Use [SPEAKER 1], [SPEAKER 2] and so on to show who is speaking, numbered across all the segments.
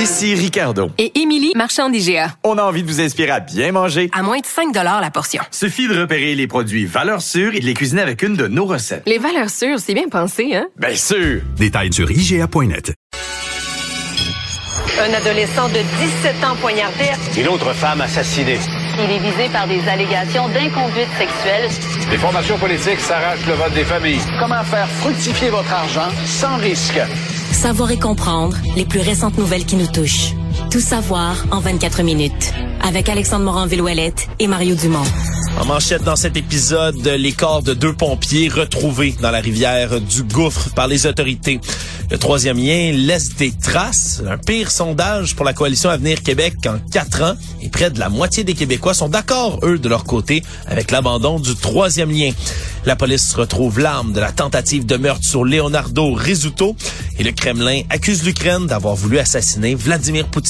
[SPEAKER 1] Ici Ricardo.
[SPEAKER 2] Et Émilie, marchand d'IGA.
[SPEAKER 1] On a envie de vous inspirer à bien manger.
[SPEAKER 2] À moins de 5 la portion.
[SPEAKER 1] Suffit de repérer les produits valeurs sûres et de les cuisiner avec une de nos recettes.
[SPEAKER 2] Les valeurs sûres, c'est bien pensé, hein?
[SPEAKER 1] Bien sûr!
[SPEAKER 3] Détails sur IGA.net.
[SPEAKER 4] Un adolescent de 17 ans poignardé.
[SPEAKER 5] Une autre femme assassinée.
[SPEAKER 6] Il est visé par des allégations d'inconduite sexuelle.
[SPEAKER 5] Les formations politiques s'arrachent le vote des familles.
[SPEAKER 7] Comment faire fructifier votre argent sans risque?
[SPEAKER 8] Savoir et comprendre les plus récentes nouvelles qui nous touchent. Tout savoir en 24 minutes. Avec Alexandre Morin-Villouellette et Mario Dumont.
[SPEAKER 9] En manchette dans cet épisode, les corps de deux pompiers retrouvés dans la rivière du Gouffre par les autorités. Le troisième lien laisse des traces. Un pire sondage pour la coalition Avenir Québec en quatre ans. Et près de la moitié des Québécois sont d'accord, eux, de leur côté, avec l'abandon du troisième lien. La police retrouve l'arme de la tentative de meurtre sur Leonardo Rizzuto. Et le Kremlin accuse l'Ukraine d'avoir voulu assassiner Vladimir Poutine.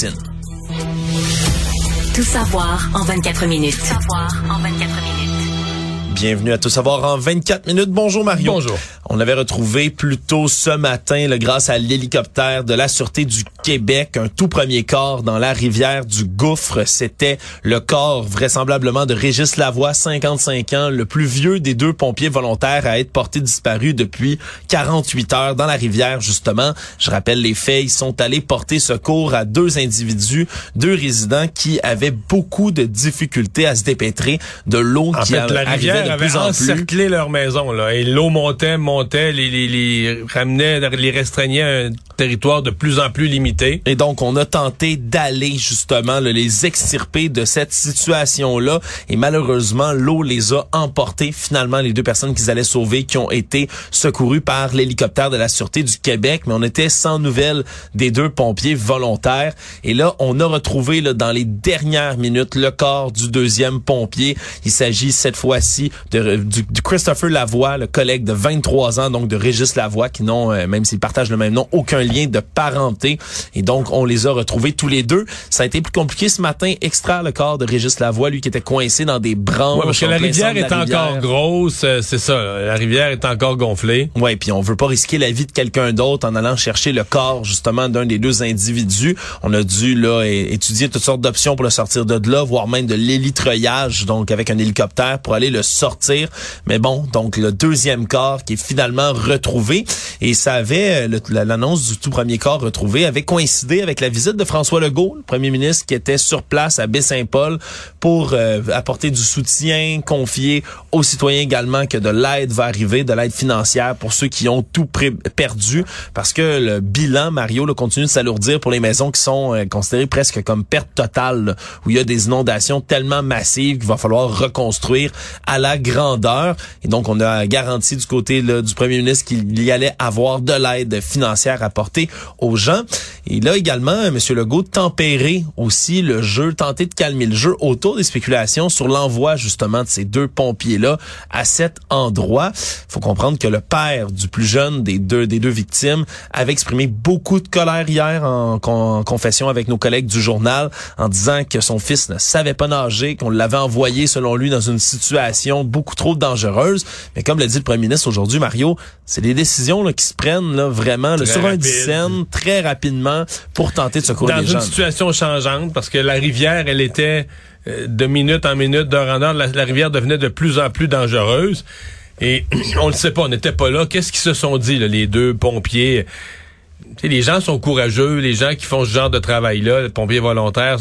[SPEAKER 8] Tout savoir en 24 minutes. Tout
[SPEAKER 6] savoir en 24 minutes.
[SPEAKER 9] Bienvenue à Tout savoir en 24 minutes. Bonjour Mario.
[SPEAKER 10] Bonjour.
[SPEAKER 9] On avait retrouvé plus tôt ce matin, là, grâce à l'hélicoptère de la Sûreté du Québec, un tout premier corps dans la rivière du Gouffre. C'était le corps vraisemblablement de Régis Lavoie, 55 ans, le plus vieux des deux pompiers volontaires à être porté disparu depuis 48 heures dans la rivière, justement. Je rappelle les faits, ils sont allés porter secours à deux individus, deux résidents qui avaient beaucoup de difficultés à se dépêtrer de l'eau qui
[SPEAKER 10] fait, la rivière
[SPEAKER 9] de
[SPEAKER 10] avait
[SPEAKER 9] plus en
[SPEAKER 10] encerclé leur maison, là, et l'eau montait, montait les, les, les ramenait, les restreignait territoire de plus en plus limité.
[SPEAKER 9] Et donc, on a tenté d'aller justement les extirper de cette situation-là. Et malheureusement, l'eau les a emportés. Finalement, les deux personnes qu'ils allaient sauver, qui ont été secourues par l'hélicoptère de la Sûreté du Québec. Mais on était sans nouvelles des deux pompiers volontaires. Et là, on a retrouvé là, dans les dernières minutes le corps du deuxième pompier. Il s'agit cette fois-ci de, du, du Christopher Lavoie, le collègue de 23 ans, donc de Régis Lavoie, qui n'ont, euh, même s'ils partagent le même nom, aucun lien de parenté. Et donc, on les a retrouvés tous les deux. Ça a été plus compliqué ce matin, extraire le corps de Régis Lavoie, lui qui était coincé dans des branches.
[SPEAKER 10] Ouais, parce que la rivière est encore grosse, euh, c'est ça. La rivière est encore gonflée.
[SPEAKER 9] Ouais, puis on veut pas risquer la vie de quelqu'un d'autre en allant chercher le corps justement d'un des deux individus. On a dû là étudier toutes sortes d'options pour le sortir de là, voire même de l'hélitreuillage, donc avec un hélicoptère pour aller le sortir. Mais bon, donc le deuxième corps qui est finalement retrouvé. Et ça avait, euh, l'annonce du tout premier corps retrouvé avait coïncidé avec la visite de François Legault, le premier ministre qui était sur place à Baie-Saint-Paul pour euh, apporter du soutien, confier aux citoyens également que de l'aide va arriver, de l'aide financière pour ceux qui ont tout perdu, parce que le bilan, Mario, le continue de s'alourdir pour les maisons qui sont euh, considérées presque comme perte totale, où il y a des inondations tellement massives qu'il va falloir reconstruire à la grandeur. Et donc, on a garanti du côté là, du premier ministre qu'il y allait avoir de l'aide financière apportée aux gens. Et là également, M. Legault tempérer aussi le jeu, tenter de calmer le jeu autour des spéculations sur l'envoi justement de ces deux pompiers-là à cet endroit. faut comprendre que le père du plus jeune des deux, des deux victimes avait exprimé beaucoup de colère hier en, en confession avec nos collègues du journal en disant que son fils ne savait pas nager, qu'on l'avait envoyé selon lui dans une situation beaucoup trop dangereuse. Mais comme l'a dit le premier ministre aujourd'hui, Mario, c'est des décisions là, qui se prennent là, vraiment là, sur un très rapidement pour tenter de secourir
[SPEAKER 10] Dans
[SPEAKER 9] les gens.
[SPEAKER 10] Dans une situation changeante, parce que la rivière, elle était euh, de minute en minute, d'heure en heure, la, la rivière devenait de plus en plus dangereuse. Et on ne sait pas, on n'était pas là. Qu'est-ce qu'ils se sont dit, là, les deux pompiers? les gens sont courageux, les gens qui font ce genre de travail-là, les pompiers volontaires,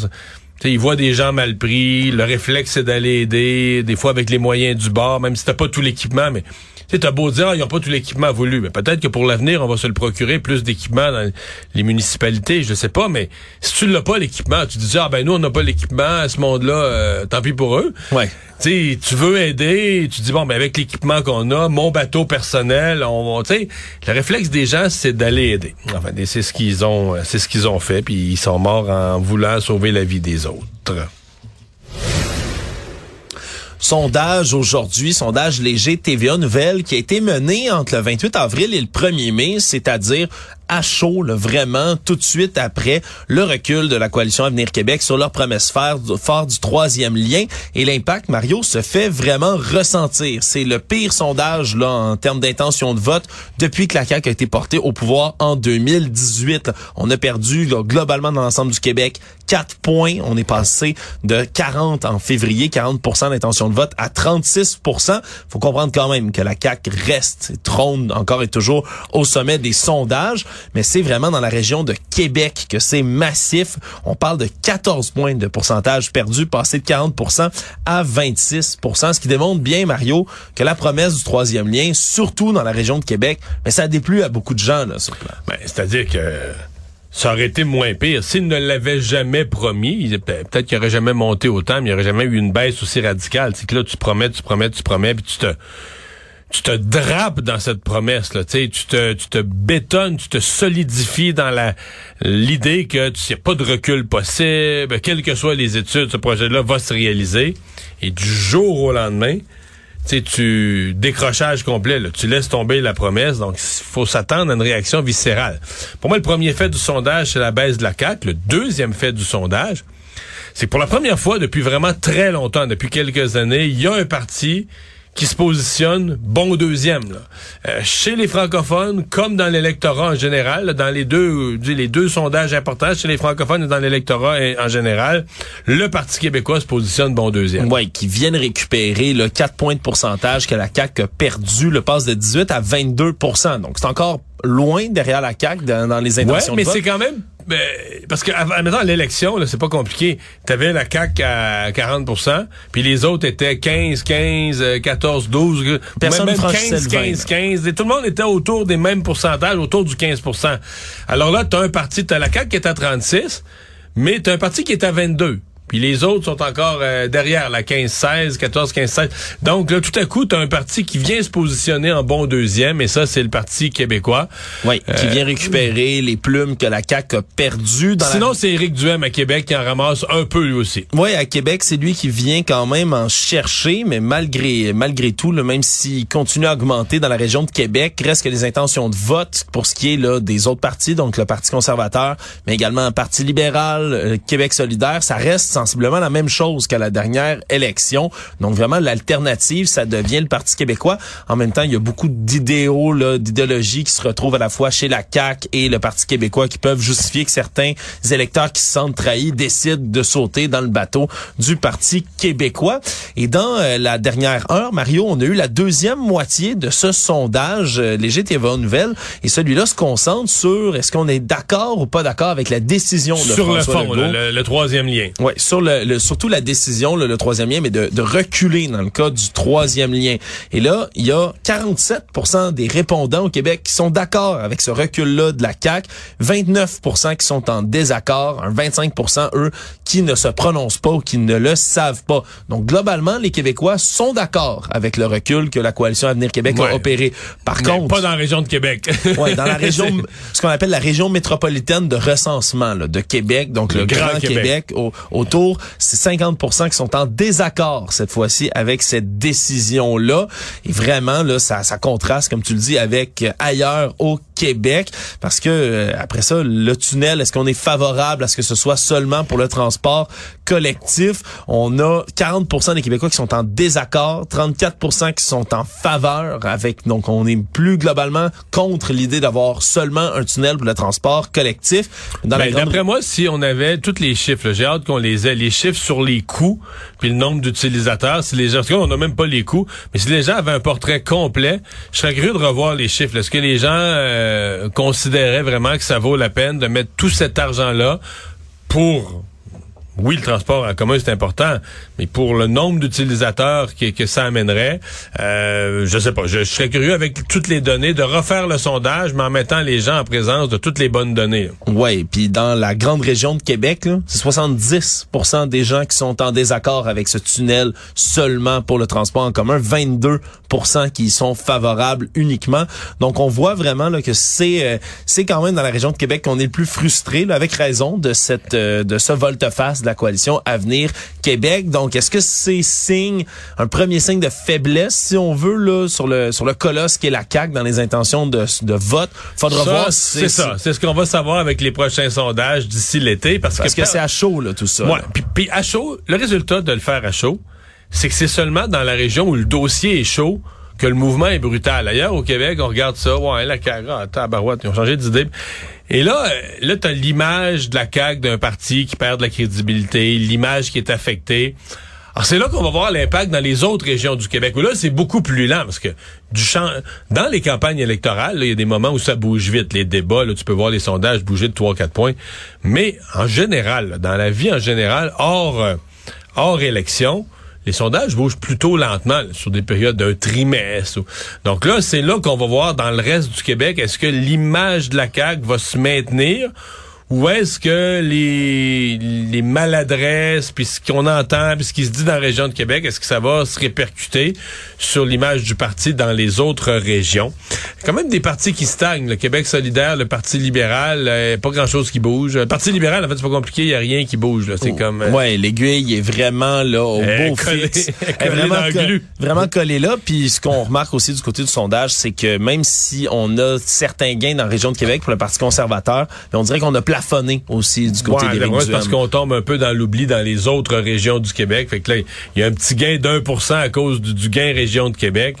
[SPEAKER 10] ils voient des gens mal pris, le réflexe c'est d'aller aider, des fois avec les moyens du bord, même si t'as pas tout l'équipement, mais tu t'as beau dire, ah, ils n'ont pas tout l'équipement voulu, mais peut-être que pour l'avenir, on va se le procurer plus d'équipement dans les municipalités, je sais pas, mais si tu l'as pas l'équipement, tu dis, ah ben nous, on n'a pas l'équipement à ce monde-là, euh, tant pis pour eux.
[SPEAKER 9] Ouais.
[SPEAKER 10] Tu tu veux aider, tu dis, bon, ben avec l'équipement qu'on a, mon bateau personnel, on va, tu sais, le réflexe des gens, c'est d'aller aider. Enfin, c'est ce qu'ils ont, c'est ce qu'ils ont fait, puis ils sont morts en voulant sauver la vie des autres.
[SPEAKER 9] Sondage aujourd'hui, sondage léger TVA Nouvelle qui a été mené entre le 28 avril et le 1er mai, c'est-à-dire à chaud, là, vraiment, tout de suite après le recul de la coalition Avenir Québec sur leur promesse fort du troisième lien. Et l'impact, Mario, se fait vraiment ressentir. C'est le pire sondage là en termes d'intention de vote depuis que la CAQ a été portée au pouvoir en 2018. On a perdu globalement dans l'ensemble du Québec 4 points. On est passé de 40 en février, 40% d'intention de vote à 36% Faut comprendre quand même que la CAQ reste, trône encore et toujours au sommet des sondages, mais c'est vraiment dans la région de Québec que c'est massif. On parle de 14 points de pourcentage perdu, passé de 40% à 26% ce qui démontre bien, Mario, que la promesse du troisième lien, surtout dans la région de Québec, mais ça a déplu à beaucoup de gens là, sur place.
[SPEAKER 10] Ben, C'est-à-dire que ça aurait été moins pire. S'il ne l'avait jamais promis, peut-être qu'il aurait jamais monté autant, mais il n'y aurait jamais eu une baisse aussi radicale. C'est que là, tu promets, tu promets, tu promets, puis tu te tu te drapes dans cette promesse là, tu te tu te bétonnes, tu te solidifies dans la l'idée que tu sais pas de recul possible, quelles que soient les études, ce projet-là va se réaliser et du jour au lendemain, tu tu décrochage complet, tu laisses tomber la promesse, donc il faut s'attendre à une réaction viscérale. Pour moi, le premier fait du sondage, c'est la baisse de la CAQ. Le deuxième fait du sondage, c'est pour la première fois depuis vraiment très longtemps, depuis quelques années, il y a un parti qui se positionne bon deuxième. Là. Euh, chez les francophones, comme dans l'électorat en général, dans les deux, les deux sondages importants, chez les francophones et dans l'électorat en général, le Parti québécois se positionne bon deuxième.
[SPEAKER 9] Oui, qui viennent récupérer le 4 points de pourcentage que la CAQ a perdu, le passe de 18 à 22% Donc c'est encore loin derrière la CAQ dans, les intentions
[SPEAKER 10] ouais, mais c'est quand même ben, parce que à l'élection, c'est pas compliqué. T'avais la CAQ à 40% puis les autres étaient 15, 15, 14, 12,
[SPEAKER 9] Personne
[SPEAKER 10] même 15, 15, 15, Et tout le monde était autour des mêmes pourcentages, autour du 15% Alors là, t'as un parti, t'as la CAQ qui est à 36, mais t'as un parti qui est à 22. Puis les autres sont encore euh, derrière, la 15-16, 14-15-16. Donc là, tout à coup, tu as un parti qui vient se positionner en bon deuxième, et ça, c'est le Parti québécois.
[SPEAKER 9] Oui, qui vient euh, récupérer les plumes que la CAQ a perdues. Dans
[SPEAKER 10] Sinon, c'est Éric Duhem à Québec qui en ramasse un peu lui aussi.
[SPEAKER 9] Oui, à Québec, c'est lui qui vient quand même en chercher, mais malgré malgré tout, là, même s'il continue à augmenter dans la région de Québec, reste que les intentions de vote pour ce qui est là, des autres partis, donc le Parti conservateur, mais également le Parti libéral, euh, Québec solidaire, ça reste sensiblement la même chose qu'à la dernière élection. Donc vraiment l'alternative, ça devient le Parti québécois. En même temps, il y a beaucoup d'idéaux, d'idéologies qui se retrouvent à la fois chez la CAQ et le Parti québécois qui peuvent justifier que certains électeurs qui se sentent trahis décident de sauter dans le bateau du Parti québécois. Et dans euh, la dernière heure, Mario, on a eu la deuxième moitié de ce sondage euh, léger TVA Nouvelle et celui-là se concentre sur est-ce qu'on est, d'accord ou pas d'accord avec la décision de
[SPEAKER 10] sur
[SPEAKER 9] François
[SPEAKER 10] le fond, le, le, troisième lien.
[SPEAKER 9] Ouais, sur le, surtout la décision, le, troisième lien, mais de, de, reculer dans le cas du troisième lien. Et là, il y a 47% des répondants au Québec qui sont d'accord avec ce recul-là de la CAQ, 29% qui sont en désaccord, un 25% eux qui ne se prononcent pas ou qui ne le savent pas. Donc globalement, les Québécois sont d'accord avec le recul que la coalition Avenir Québec a opéré. Par contre,
[SPEAKER 10] pas dans la région de Québec.
[SPEAKER 9] ouais, dans la région, ce qu'on appelle la région métropolitaine de recensement là, de Québec, donc le, Grand, Québec, au, autour, c'est 50 qui sont en désaccord cette fois-ci avec cette décision-là. Et vraiment, là, ça, ça contraste, comme tu le dis, avec ailleurs au Québec, parce que euh, après ça, le tunnel, est-ce qu'on est favorable à ce que ce soit seulement pour le transport collectif? On a 40% des Québécois qui sont en désaccord, 34% qui sont en faveur, avec donc on est plus globalement contre l'idée d'avoir seulement un tunnel pour le transport collectif.
[SPEAKER 10] Ben, d'après moi, si on avait tous les chiffres, j'ai hâte qu'on les ait, les chiffres sur les coûts, puis le nombre d'utilisateurs, si les gens, on n'a même pas les coûts, mais si les gens avaient un portrait complet, je serais curieux de revoir les chiffres. Est-ce que les gens euh, considéraient vraiment que ça vaut la peine de mettre tout cet argent-là pour oui, le transport en commun, c'est important, mais pour le nombre d'utilisateurs que, que, ça amènerait, euh, je sais pas. Je, serais curieux avec toutes les données de refaire le sondage, mais en mettant les gens en présence de toutes les bonnes données.
[SPEAKER 9] Oui, puis dans la grande région de Québec, c'est 70% des gens qui sont en désaccord avec ce tunnel seulement pour le transport en commun, 22% qui sont favorables uniquement. Donc on voit vraiment là, que c'est euh, c'est quand même dans la région de Québec qu'on est le plus frustré, avec raison, de cette euh, de ce volte-face de la coalition Avenir Québec. Donc est-ce que c'est signe, un premier signe de faiblesse, si on veut, là, sur le sur le colosse qui est la CAQ dans les intentions de, de vote? Faudra
[SPEAKER 10] Ça,
[SPEAKER 9] voir.
[SPEAKER 10] c'est ça. C'est ce qu'on va savoir avec les prochains sondages d'ici l'été. Parce,
[SPEAKER 9] Parce que c'est à chaud, là, tout ça.
[SPEAKER 10] Ouais, puis, puis à chaud, le résultat de le faire à chaud, c'est que c'est seulement dans la région où le dossier est chaud que le mouvement est brutal. Ailleurs, au Québec, on regarde ça, ouais, la CAQ, ah, tabarouette, ils ont changé d'idée. Et là, euh, là, t'as l'image de la CAQ d'un parti qui perd de la crédibilité, l'image qui est affectée. Alors, c'est là qu'on va voir l'impact dans les autres régions du Québec, où là, c'est beaucoup plus lent, parce que du champ, dans les campagnes électorales, il y a des moments où ça bouge vite, les débats, là, tu peux voir les sondages bouger de 3-4 points. Mais, en général, là, dans la vie en général, hors, euh, hors élection, les sondages bougent plutôt lentement sur des périodes d'un trimestre. Donc là, c'est là qu'on va voir dans le reste du Québec, est-ce que l'image de la CAQ va se maintenir ou est-ce que les, les maladresses, puis ce qu'on entend, puis ce qui se dit dans la région de Québec, est-ce que ça va se répercuter sur l'image du parti dans les autres régions? Quand même des partis qui stagnent. Le Québec solidaire, le Parti libéral, euh, pas grand-chose qui bouge. Le Parti libéral, en fait, c'est pas compliqué, il n'y a rien qui bouge. là. C'est comme... euh,
[SPEAKER 9] Ouais, l'aiguille est vraiment là au
[SPEAKER 10] Elle
[SPEAKER 9] beau
[SPEAKER 10] collée-
[SPEAKER 9] fixe.
[SPEAKER 10] elle est
[SPEAKER 9] vraiment, co- vraiment collée là. Puis ce qu'on remarque aussi du côté du sondage, c'est que même si on a certains gains dans la région de Québec pour le Parti conservateur, mais on dirait qu'on a plafonné aussi du côté
[SPEAKER 10] Ouais,
[SPEAKER 9] des
[SPEAKER 10] ouais, c'est parce qu'on tombe un peu dans l'oubli dans les autres régions du Québec. Fait que là, il y a un petit gain d'un pour cent à cause du, du gain région de Québec,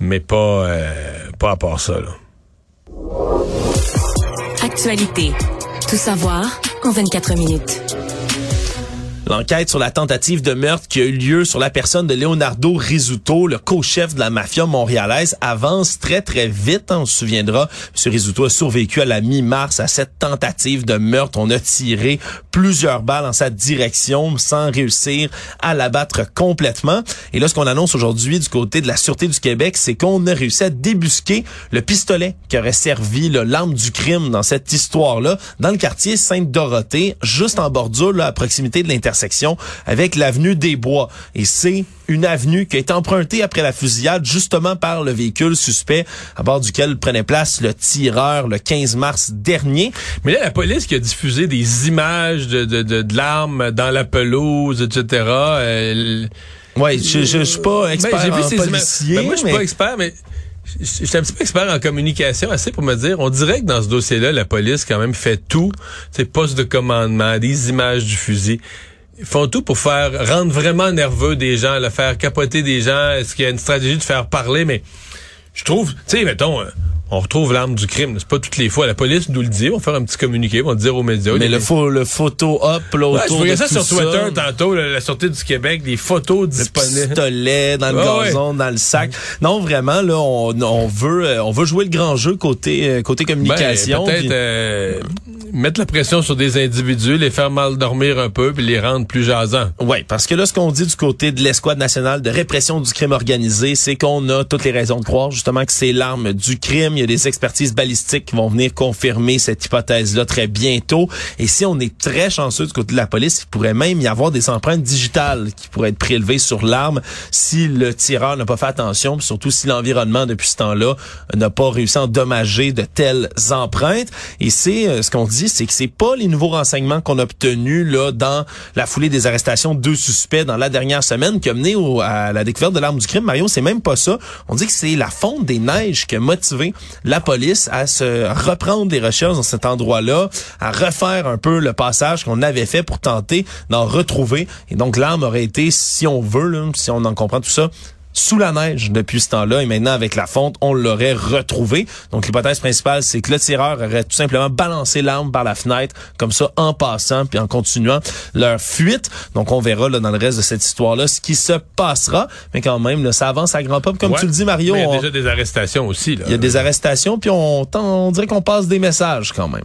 [SPEAKER 10] mais pas, euh, pas à part ça. Là.
[SPEAKER 8] Actualité. Tout savoir en 24 minutes.
[SPEAKER 9] L'enquête sur la tentative de meurtre qui a eu lieu sur la personne de Leonardo Rizzuto, le co-chef de la mafia montréalaise, avance très très vite. hein. On se souviendra, M. Rizzuto a survécu à la mi-mars à cette tentative de meurtre. On a tiré plusieurs balles en sa direction sans réussir à l'abattre complètement. Et là, ce qu'on annonce aujourd'hui du côté de la Sûreté du Québec, c'est qu'on a réussi à débusquer le pistolet qui aurait servi l'arme du crime dans cette histoire-là, dans le quartier Sainte-Dorothée, juste en bordure, là, à proximité de l'intersection avec l'avenue des Bois. Et c'est une avenue qui a été empruntée après la fusillade justement par le véhicule suspect à bord duquel prenait place le tireur le 15 mars dernier.
[SPEAKER 10] Mais là, la police qui a diffusé des images de, de, de, de l'arme dans la pelouse, etc. euh,
[SPEAKER 9] Ouais, je, je, je suis pas expert
[SPEAKER 10] Ben, j'ai vu
[SPEAKER 9] en
[SPEAKER 10] ces images.
[SPEAKER 9] policier,
[SPEAKER 10] Ben, moi, je suis
[SPEAKER 9] mais-
[SPEAKER 10] pas expert, mais je je suis un petit peu expert en communication, assez pour me dire, on dirait que dans ce dossier-là, la police quand même fait tout, c'est poste de commandement, des images du fusil. Ils font tout pour faire rendre vraiment nerveux des gens, le faire capoter des gens. Est-ce qu'il y a une stratégie de faire parler, mais je trouve, tu sais, mettons, euh, on retrouve l'arme du crime. C'est pas toutes les fois. La police nous le dit. On va faire un petit communiqué. On va dire aux médias.
[SPEAKER 9] Mais le, photo up là,
[SPEAKER 10] Ouais,
[SPEAKER 9] autour
[SPEAKER 10] je voyais
[SPEAKER 9] de
[SPEAKER 10] ça
[SPEAKER 9] tout
[SPEAKER 10] sur Twitter tantôt, la, la Sûreté du Québec, des photos
[SPEAKER 9] le
[SPEAKER 10] disponibles.
[SPEAKER 9] pistolet dans le
[SPEAKER 10] Ah ouais.
[SPEAKER 9] gazon, dans le sac. Non, vraiment là, on, on veut euh, on veut jouer le grand jeu côté euh, côté communication.
[SPEAKER 10] Ben, peut-être euh, mettre la pression sur des individus, les faire mal dormir un peu, puis les rendre plus jasants.
[SPEAKER 9] Oui, parce que là, ce qu'on dit du côté de l'escouade nationale de répression du crime organisé, c'est qu'on a toutes les raisons de croire justement que c'est l'arme du crime. Il y a des expertises balistiques qui vont venir confirmer cette hypothèse-là très bientôt. Et si on est très chanceux du côté de la police, il pourrait même y avoir des empreintes digitales qui pourraient être prélevées sur l'arme si le tireur n'a pas fait attention, puis surtout si l'environnement depuis ce temps-là n'a pas réussi à endommager de telles empreintes. Et c'est euh, ce qu'on dit, c'est que c'est pas les nouveaux renseignements qu'on a obtenus là dans la foulée des arrestations de deux suspects dans la dernière semaine qui a mené à la découverte de l'arme du crime. Mario, c'est même pas ça. On dit que c'est la fonte des neiges qui a motivé la police à se reprendre des recherches dans cet endroit-là, à refaire un peu le passage qu'on avait fait pour tenter d'en retrouver. Et donc l'arme aurait été, si on veut, si on en comprend tout ça, sous la neige depuis ce temps-là et maintenant avec la fonte, on l'aurait retrouvé. Donc l'hypothèse principale, c'est que le tireur aurait tout simplement balancé l'arme par la fenêtre comme ça en passant puis en continuant leur fuite. Donc on verra là dans le reste de cette histoire-là ce qui se passera, mais quand même là, ça avance à grands pas. Comme
[SPEAKER 10] Ouais.
[SPEAKER 9] tu le dis Mario,
[SPEAKER 10] il y a
[SPEAKER 9] on-
[SPEAKER 10] déjà des arrestations aussi. Là.
[SPEAKER 9] il y a des arrestations puis on, on dirait qu'on passe des messages quand même.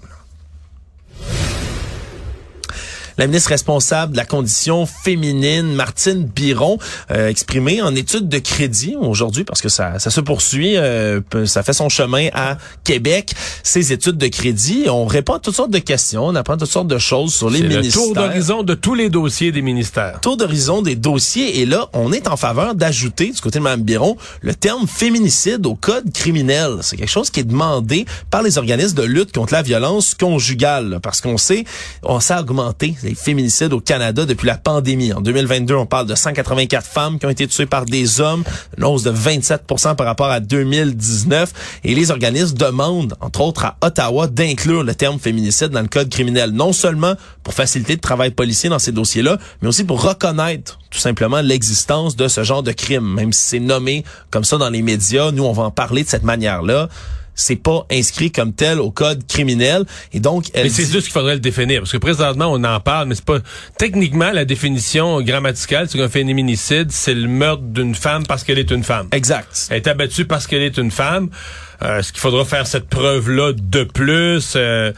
[SPEAKER 9] La ministre responsable de la condition féminine, Martine Biron, euh, exprimée en études de crédit aujourd'hui, parce que ça, ça se poursuit, euh, ça fait son chemin à Québec, ces études de crédit. On répond à toutes sortes de questions, on apprend toutes sortes de choses sur les
[SPEAKER 10] C'est le
[SPEAKER 9] ministères.
[SPEAKER 10] tour d'horizon de tous les dossiers des ministères.
[SPEAKER 9] Tour d'horizon des dossiers. Et là, on est en faveur d'ajouter, du côté de Mme Biron, le terme féminicide au code criminel. C'est quelque chose qui est demandé par les organismes de lutte contre la violence conjugale. là, Parce qu'on sait, on s'est augmenté les féminicides au Canada depuis la pandémie. En 2022, on parle de 184 femmes qui ont été tuées par des hommes, une hausse de 27 par rapport à 2019. Et les organismes demandent, entre autres à Ottawa, d'inclure le terme féminicide dans le code criminel. Non seulement pour faciliter le travail policier dans ces dossiers-là, mais aussi pour reconnaître tout simplement l'existence de ce genre de crime. Même si c'est nommé comme ça dans les médias, nous, on va en parler de cette manière-là. C'est pas inscrit comme tel au code criminel. Et donc, elle
[SPEAKER 10] Mais c'est
[SPEAKER 9] dit-
[SPEAKER 10] juste qu'il faudrait le définir. Parce que présentement, on en parle, mais c'est pas. Techniquement, la définition grammaticale, c'est qu'un féminicide, c'est le meurtre d'une femme parce qu'elle est une femme.
[SPEAKER 9] Exact.
[SPEAKER 10] Elle est abattue parce qu'elle est une femme. Euh, Est-ce qu'il faudra faire cette preuve-là de plus? Euh,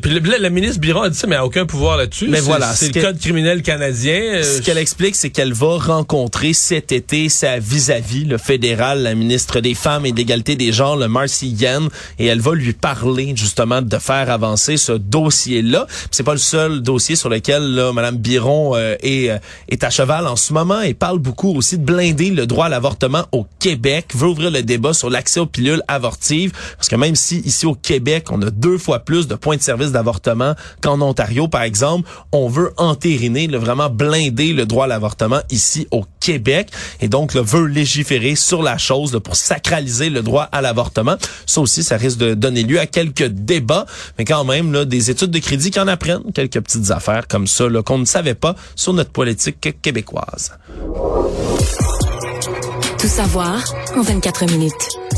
[SPEAKER 10] puis la ministre Biron a dit ça, mais elle a aucun pouvoir là-dessus.
[SPEAKER 9] Mais voilà,
[SPEAKER 10] C'est
[SPEAKER 9] ce
[SPEAKER 10] le code criminel canadien. Euh,
[SPEAKER 9] Ce qu'elle explique, c'est qu'elle va rencontrer cet été sa vis-à-vis, le fédéral, la ministre des Femmes et de l'égalité des genres, le Marcy Yen, et elle va lui parler justement de faire avancer ce dossier-là. C'est pas le seul dossier sur lequel là, Mme Biron euh, est, euh, est à cheval en ce moment et parle beaucoup aussi de blinder le droit à l'avortement au Québec, veut ouvrir le débat sur l'accès aux pilules avortives, parce que même si ici au Québec, on a deux fois plus de points de service d'avortement qu'en Ontario, par exemple, on veut entériner, vraiment blinder le droit à l'avortement ici au Québec, et donc là, veut légiférer sur la chose pour sacraliser le droit à l'avortement. Ça aussi, ça risque de donner lieu à quelques débats, mais quand même, là, des études de crédit qui en apprennent quelques petites affaires comme ça qu'on ne savait pas sur notre politique québécoise.
[SPEAKER 8] Tout savoir en 24 minutes.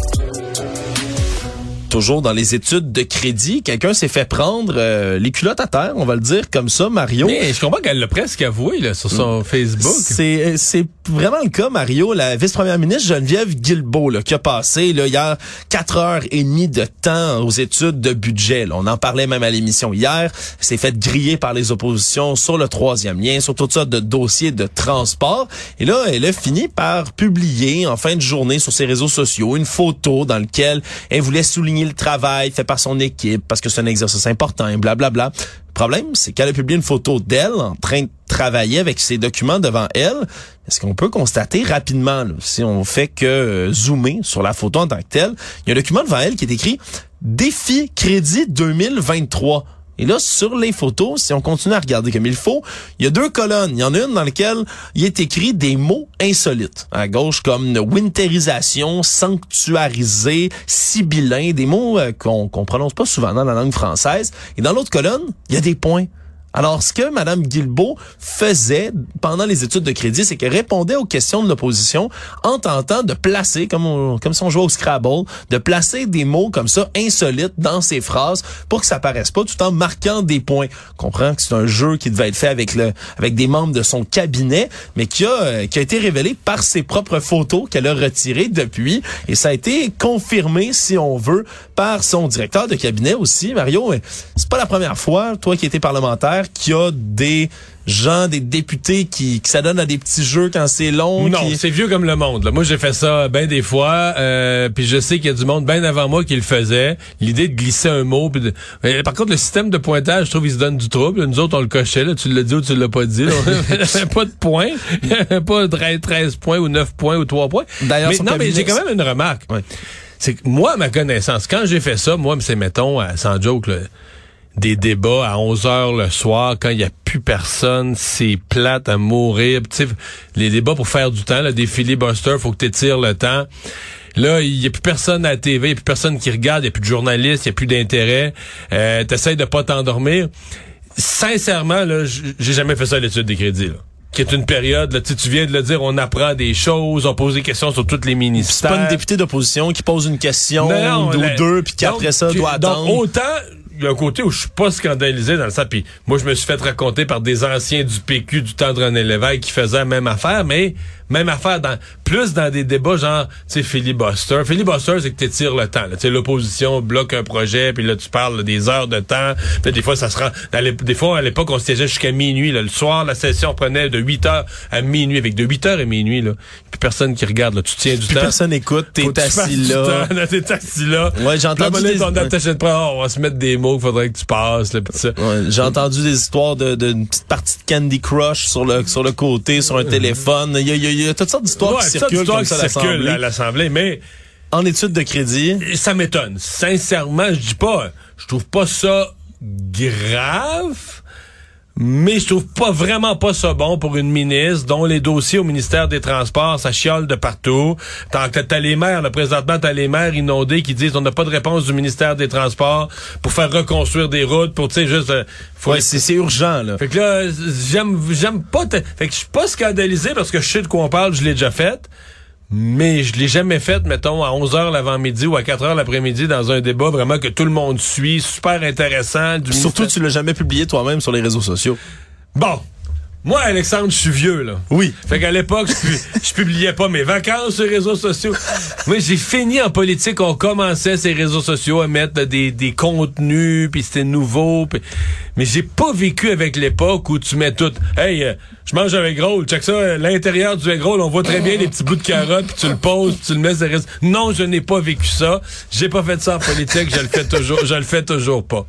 [SPEAKER 9] Toujours dans les études de crédit, quelqu'un s'est fait prendre euh, les culottes à terre, on va le dire comme ça, Mario.
[SPEAKER 10] Mais je comprends qu'elle l'a presque avoué là, sur son Facebook.
[SPEAKER 9] C'est c'est vraiment le cas, Mario. La vice-première ministre Geneviève Guilbeault, là, qui a passé là, hier quatre heures et demie de temps aux études de budget. là. On en parlait même à l'émission hier. S'est fait griller par les oppositions sur le troisième lien, sur toutes sortes de dossiers de transport. Et là, elle a fini par publier en fin de journée sur ses réseaux sociaux une photo dans laquelle elle voulait souligner le travail fait par son équipe parce que c'est un exercice important et blablabla. Le problème, c'est qu'elle a publié une photo d'elle en train de travailler avec ses documents devant elle. Est-ce qu'on peut constater rapidement, si on fait que euh, zoomer sur la photo en tant que telle, il y a un document devant elle qui est écrit Défi crédit 2023. Et là, sur les photos, si on continue à regarder comme il faut, il y a deux colonnes. Il y en a une dans laquelle il est écrit des mots insolites. À gauche, comme winterisation, sanctuarisé, sibyllin, des mots euh, qu'on prononce pas souvent dans la langue française. Et dans l'autre colonne, il y a des points. Alors, ce que Mme Guilbeault faisait pendant les études de crédit, c'est qu'elle répondait aux questions de l'opposition en tentant de placer, comme, on- comme si on jouait au Scrabble, de placer des mots comme ça insolites dans ses phrases pour que ça paraisse pas, tout en marquant des points. On comprend que c'est un jeu qui devait être fait avec le, avec des membres de son cabinet, mais qui a, euh, qui a été révélé par ses propres photos qu'elle a retirées depuis. Et ça a été confirmé, si on veut, par son directeur de cabinet aussi, Mario. Mais C'est pas la première fois, toi qui étais parlementaire, qu'il y a des gens, des députés qui, qui s'adonnent à des petits jeux quand c'est long.
[SPEAKER 10] Non,
[SPEAKER 9] qui-
[SPEAKER 10] c'est vieux comme le monde. Là. Moi, j'ai fait ça bien des fois, euh, puis je sais qu'il y a du monde bien avant moi qui le faisait. L'idée de glisser un mot. puis de- Mais par contre, le système de pointage, je trouve, il se donne du trouble. Nous autres, on le cochait. Là. Tu l'as dit ou tu l'as pas dit. Là. pas de points. pas 13, 13 points ou 9 points ou 3 points.
[SPEAKER 9] D'ailleurs,
[SPEAKER 10] mais, non, mais j'ai quand même une remarque.
[SPEAKER 9] Ouais.
[SPEAKER 10] C'est que moi, à ma connaissance, quand j'ai fait ça, moi, c'est mettons, à- sans joke, là, des débats à 11 heures le soir quand il y a plus personne, c'est plate à mourir. Tu sais, les débats pour faire du temps, là, des filibusters, faut que tu étires le temps. Là, il y a plus personne à la TV, il y a plus personne qui regarde, il y a plus de journalistes, il y a plus d'intérêt. Euh, T'essayes de pas t'endormir. Sincèrement, là, j'ai jamais fait ça à l'étude des crédits. Là qui est une période, là, tu viens de le dire, on apprend des choses, on pose des questions sur toutes les
[SPEAKER 9] C'est
[SPEAKER 10] ministères.
[SPEAKER 9] pas une députée d'opposition qui pose une question
[SPEAKER 10] Non, non,
[SPEAKER 9] ou
[SPEAKER 10] la-
[SPEAKER 9] deux, puis qui après
[SPEAKER 10] donc,
[SPEAKER 9] ça doit
[SPEAKER 10] donc,
[SPEAKER 9] attendre.
[SPEAKER 10] autant, il y a un côté où je suis pas scandalisé dans le sens. Puis moi, je me suis fait raconter par des anciens du PQ du temps de René Lévesque qui faisaient la même affaire, mais même affaire dans plus dans des débats genre, tu sais, filibuster. Filibuster, c'est que tu tires le temps. Tu sais, l'opposition bloque un projet, puis là, tu parles là, des heures de temps. Puis des fois, ça se rend... les- Des fois, à l'époque, on se siégeait jusqu'à minuit. là. Le soir, la session prenait de 8 heures à minuit. Avec de 8 heures à minuit, là. Puis personne qui regarde, là. Tu tiens du temps.
[SPEAKER 9] personne écoute, t'es assis là.
[SPEAKER 10] T'es assis là.
[SPEAKER 9] Ouais,
[SPEAKER 10] donné,
[SPEAKER 9] des-
[SPEAKER 10] on va se mettre des mots qu'il faudrait que tu passes.
[SPEAKER 9] Ouais, J'ai entendu des histoires de, de petite partie de Candy Crush sur le sur le côté, sur un téléphone. Il y a, il y toutes sortes d'histoires
[SPEAKER 10] Ouais,
[SPEAKER 9] qui circulent comme ça à
[SPEAKER 10] circulent
[SPEAKER 9] l'Assemblée.
[SPEAKER 10] à l'Assemblée, mais
[SPEAKER 9] En études de crédit,
[SPEAKER 10] ça m'étonne. Sincèrement, je dis pas, je trouve pas ça grave, mais je trouve pas vraiment pas ça bon pour une ministre dont les dossiers au ministère des Transports, ça chiole de partout. Tant que t'as les maires, là, présentement, t'as les maires inondés qui disent on n'a pas de réponse du ministère des Transports pour faire reconstruire des routes, pour, tu sais, juste... euh, faut
[SPEAKER 9] ouais, c'est urgent là.
[SPEAKER 10] fait que là, j'aime, j'aime pas. Fait que je suis pas scandalisé parce que je sais de quoi on parle, je l'ai déjà fait. Mais je l'ai jamais fait, mettons, à 11h l'avant-midi ou à 4h l'après-midi dans un débat vraiment que tout le monde suit, super intéressant. Du
[SPEAKER 9] Surtout,
[SPEAKER 10] ministère-
[SPEAKER 9] tu l'as jamais publié toi-même sur les réseaux sociaux.
[SPEAKER 10] Bon. Moi, Alexandre, je suis vieux, là.
[SPEAKER 9] Oui.
[SPEAKER 10] Fait qu'à l'époque, je, pu- je publiais pas mes vacances sur les réseaux sociaux. Moi, j'ai fini en politique. On commençait ces réseaux sociaux à mettre des, des contenus, puis c'était nouveau. Mais j'ai pas vécu avec l'époque où tu mets tout. Hey, euh, je mange un egg roll. Check ça, euh, l'intérieur du egg roll, on voit très bien les petits bouts de carottes, puis tu le poses, puis tu le mets sur les réseaux. Non, je n'ai pas vécu ça. J'ai pas fait ça en politique. Je le fais toujours. Je le fais toujours pas.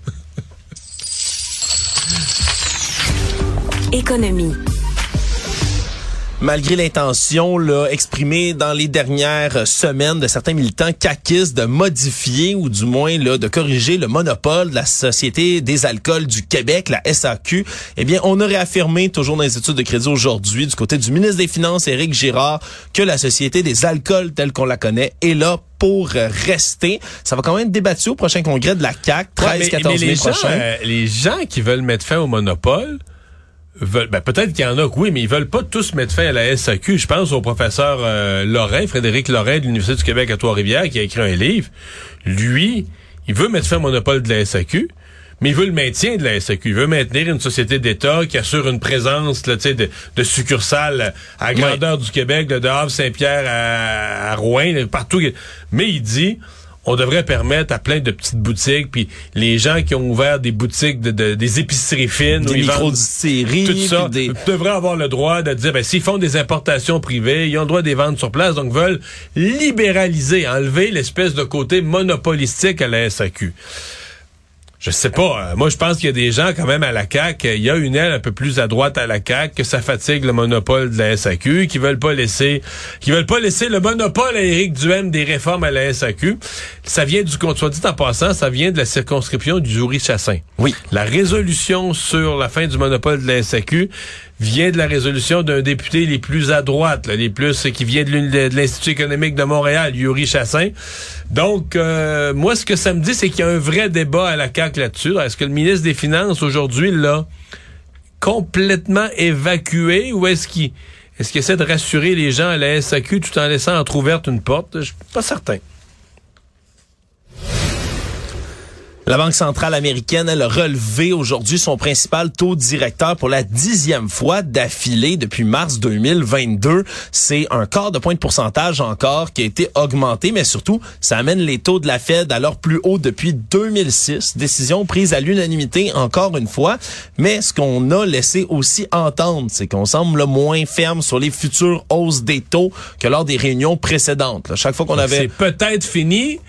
[SPEAKER 9] Malgré l'intention là, exprimée dans les dernières semaines de certains militants caquistes de modifier ou du moins là, de corriger le monopole de la Société des alcools du Québec, la SAQ, eh bien, on a réaffirmé, toujours dans les études de crédit aujourd'hui, du côté du ministre des Finances, Éric Girard, que la Société des alcools telle qu'on la connaît est là pour rester. Ça va quand même être débattu au prochain congrès de la CAC, 13-14
[SPEAKER 10] Ouais,
[SPEAKER 9] mai
[SPEAKER 10] les gens,
[SPEAKER 9] prochain.
[SPEAKER 10] euh, les gens qui veulent mettre fin au monopole, ben peut-être qu'il y en a que oui, mais ils veulent pas tous mettre fin à la SAQ. Je pense au professeur euh, Lorrain, Frédéric Lorrain de l'Université du Québec à Trois-Rivières, qui a écrit un livre. Lui, il veut mettre fin au monopole de la SAQ. Mais il veut le maintien de la SAQ. Il veut maintenir une société d'État qui assure une présence là, de, de succursales à la grandeur du Québec, là, de Havre-Saint-Pierre à, à Rouen, là, partout. Mais il dit, on devrait permettre à plein de petites boutiques, puis les gens qui ont ouvert des boutiques, de, de- des épiceries fines,
[SPEAKER 9] Des micro-distilleries,
[SPEAKER 10] tout ça,
[SPEAKER 9] des-
[SPEAKER 10] devraient avoir le droit de dire, ben, s'ils font des importations privées, ils ont le droit de les vendre sur place, donc veulent libéraliser, enlever l'espèce de côté monopolistique à la SAQ. Je sais pas. euh, Moi, je pense qu'il y a des gens quand même à la CAQ. Il y a une aile un peu plus à droite à la CAQ que ça fatigue le monopole de la SAQ, qui veulent pas laisser, qui veulent pas laisser le monopole à Éric Duhem des réformes à la SAQ. Ça vient du, soit dit en passant, ça vient de la circonscription du Jury-Chassin.
[SPEAKER 9] Oui.
[SPEAKER 10] La résolution sur la fin du monopole de la SAQ vient de la résolution d'un député les plus à droite, là, les plus qui vient de l'Institut économique de Montréal, Yuri Chassin. Donc, euh, moi, ce que ça me dit, c'est qu'il y a un vrai débat à la CAQ Est-ce que le ministre des Finances, aujourd'hui, l'a complètement évacué ou est-ce qu'il est-ce qu'il essaie de rassurer les gens à la SAQ tout en laissant entrouverte une porte? Je suis pas certain.
[SPEAKER 9] La Banque centrale américaine, elle a relevé aujourd'hui son principal taux directeur pour la dixième fois d'affilée depuis mars 2022. C'est un quart de point de pourcentage encore qui a été augmenté, mais surtout, ça amène les taux de la Fed à leur plus haut depuis 2006. Décision prise à l'unanimité encore une fois. Mais ce qu'on a laissé aussi entendre, c'est qu'on semble moins ferme sur les futures hausses des taux que lors des réunions précédentes. Là, chaque fois qu'on avait...
[SPEAKER 10] C'est peut-être fini,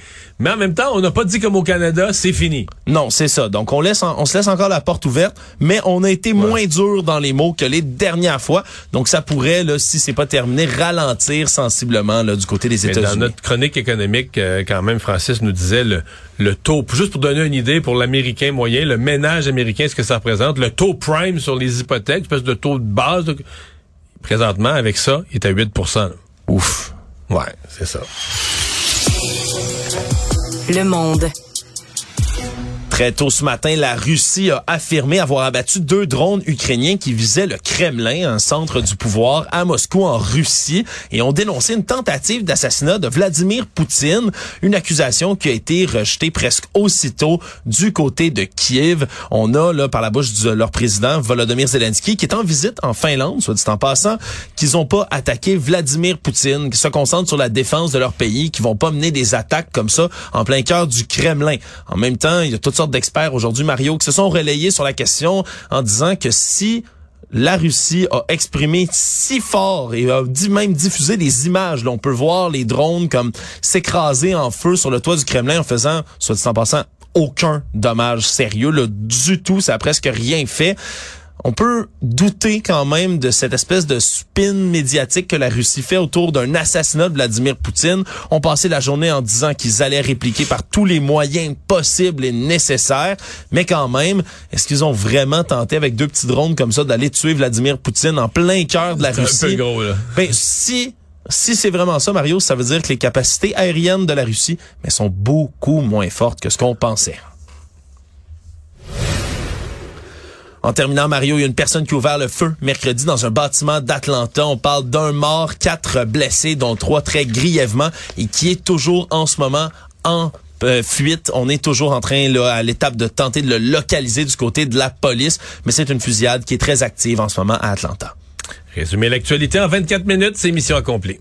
[SPEAKER 10] mais en même temps, on n'a pas dit comme au Canada, c'est fini.
[SPEAKER 9] Non, c'est ça. Donc on laisse, en- on se laisse encore la porte ouverte, mais on a été moins dur dans les mots que les dernières fois. Donc ça pourrait, là, si c'est pas terminé, ralentir sensiblement là, du côté des
[SPEAKER 10] Mais dans
[SPEAKER 9] États-Unis.
[SPEAKER 10] notre chronique économique, euh, quand même, Francis nous disait le, le taux, juste pour donner une idée pour l'Américain moyen, le ménage américain, ce que ça représente, le taux prime sur les hypothèques, espèce de taux de base, présentement, avec ça, il est à 8 là.
[SPEAKER 9] Ouf.
[SPEAKER 10] Ouais, c'est ça.
[SPEAKER 8] Le monde.
[SPEAKER 9] Très tôt ce matin, la Russie a affirmé avoir abattu deux drones ukrainiens qui visaient le Kremlin, un centre du pouvoir à Moscou en Russie, et ont dénoncé une tentative d'assassinat de Vladimir Poutine, une accusation qui a été rejetée presque aussitôt du côté de Kiev. On a là par la bouche de leur président Volodymyr Zelensky qui est en visite en Finlande, soit dit en passant, qu'ils n'ont pas attaqué Vladimir Poutine, qui se concentrent sur la défense de leur pays, qui vont pas mener des attaques comme ça en plein cœur du Kremlin. En même temps, il y a toutes sortes d'experts aujourd'hui, Mario, qui se sont relayés sur la question en disant que si la Russie a exprimé si fort et a même diffusé des images. Là, on peut voir les drones comme s'écraser en feu sur le toit du Kremlin en faisant, soit dit en passant, aucun dommage sérieux, là, du tout. Ça a presque rien fait on peut douter quand même de cette espèce de spin médiatique que la Russie fait autour d'un assassinat de Vladimir Poutine. On passait la journée en disant qu'ils allaient répliquer par tous les moyens possibles et nécessaires, mais quand même, est-ce qu'ils ont vraiment tenté avec deux petits drones comme ça d'aller tuer Vladimir Poutine en plein cœur de la Russie?
[SPEAKER 10] Un peu gros, là.
[SPEAKER 9] Ben, si si c'est vraiment ça, Mario, ça veut dire que les capacités aériennes de la Russie mais sont beaucoup moins fortes que ce qu'on pensait. En terminant, Mario, il y a une personne qui a ouvert le feu mercredi dans un bâtiment d'Atlanta. On parle d'un mort, quatre blessés, dont trois très grièvement, et qui est toujours en ce moment en euh, fuite. On est toujours en train, là, à l'étape de tenter de le localiser du côté de la police, mais c'est une fusillade qui est très active en ce moment à Atlanta.
[SPEAKER 10] Résumer l'actualité en 24 minutes, c'est mission accomplie.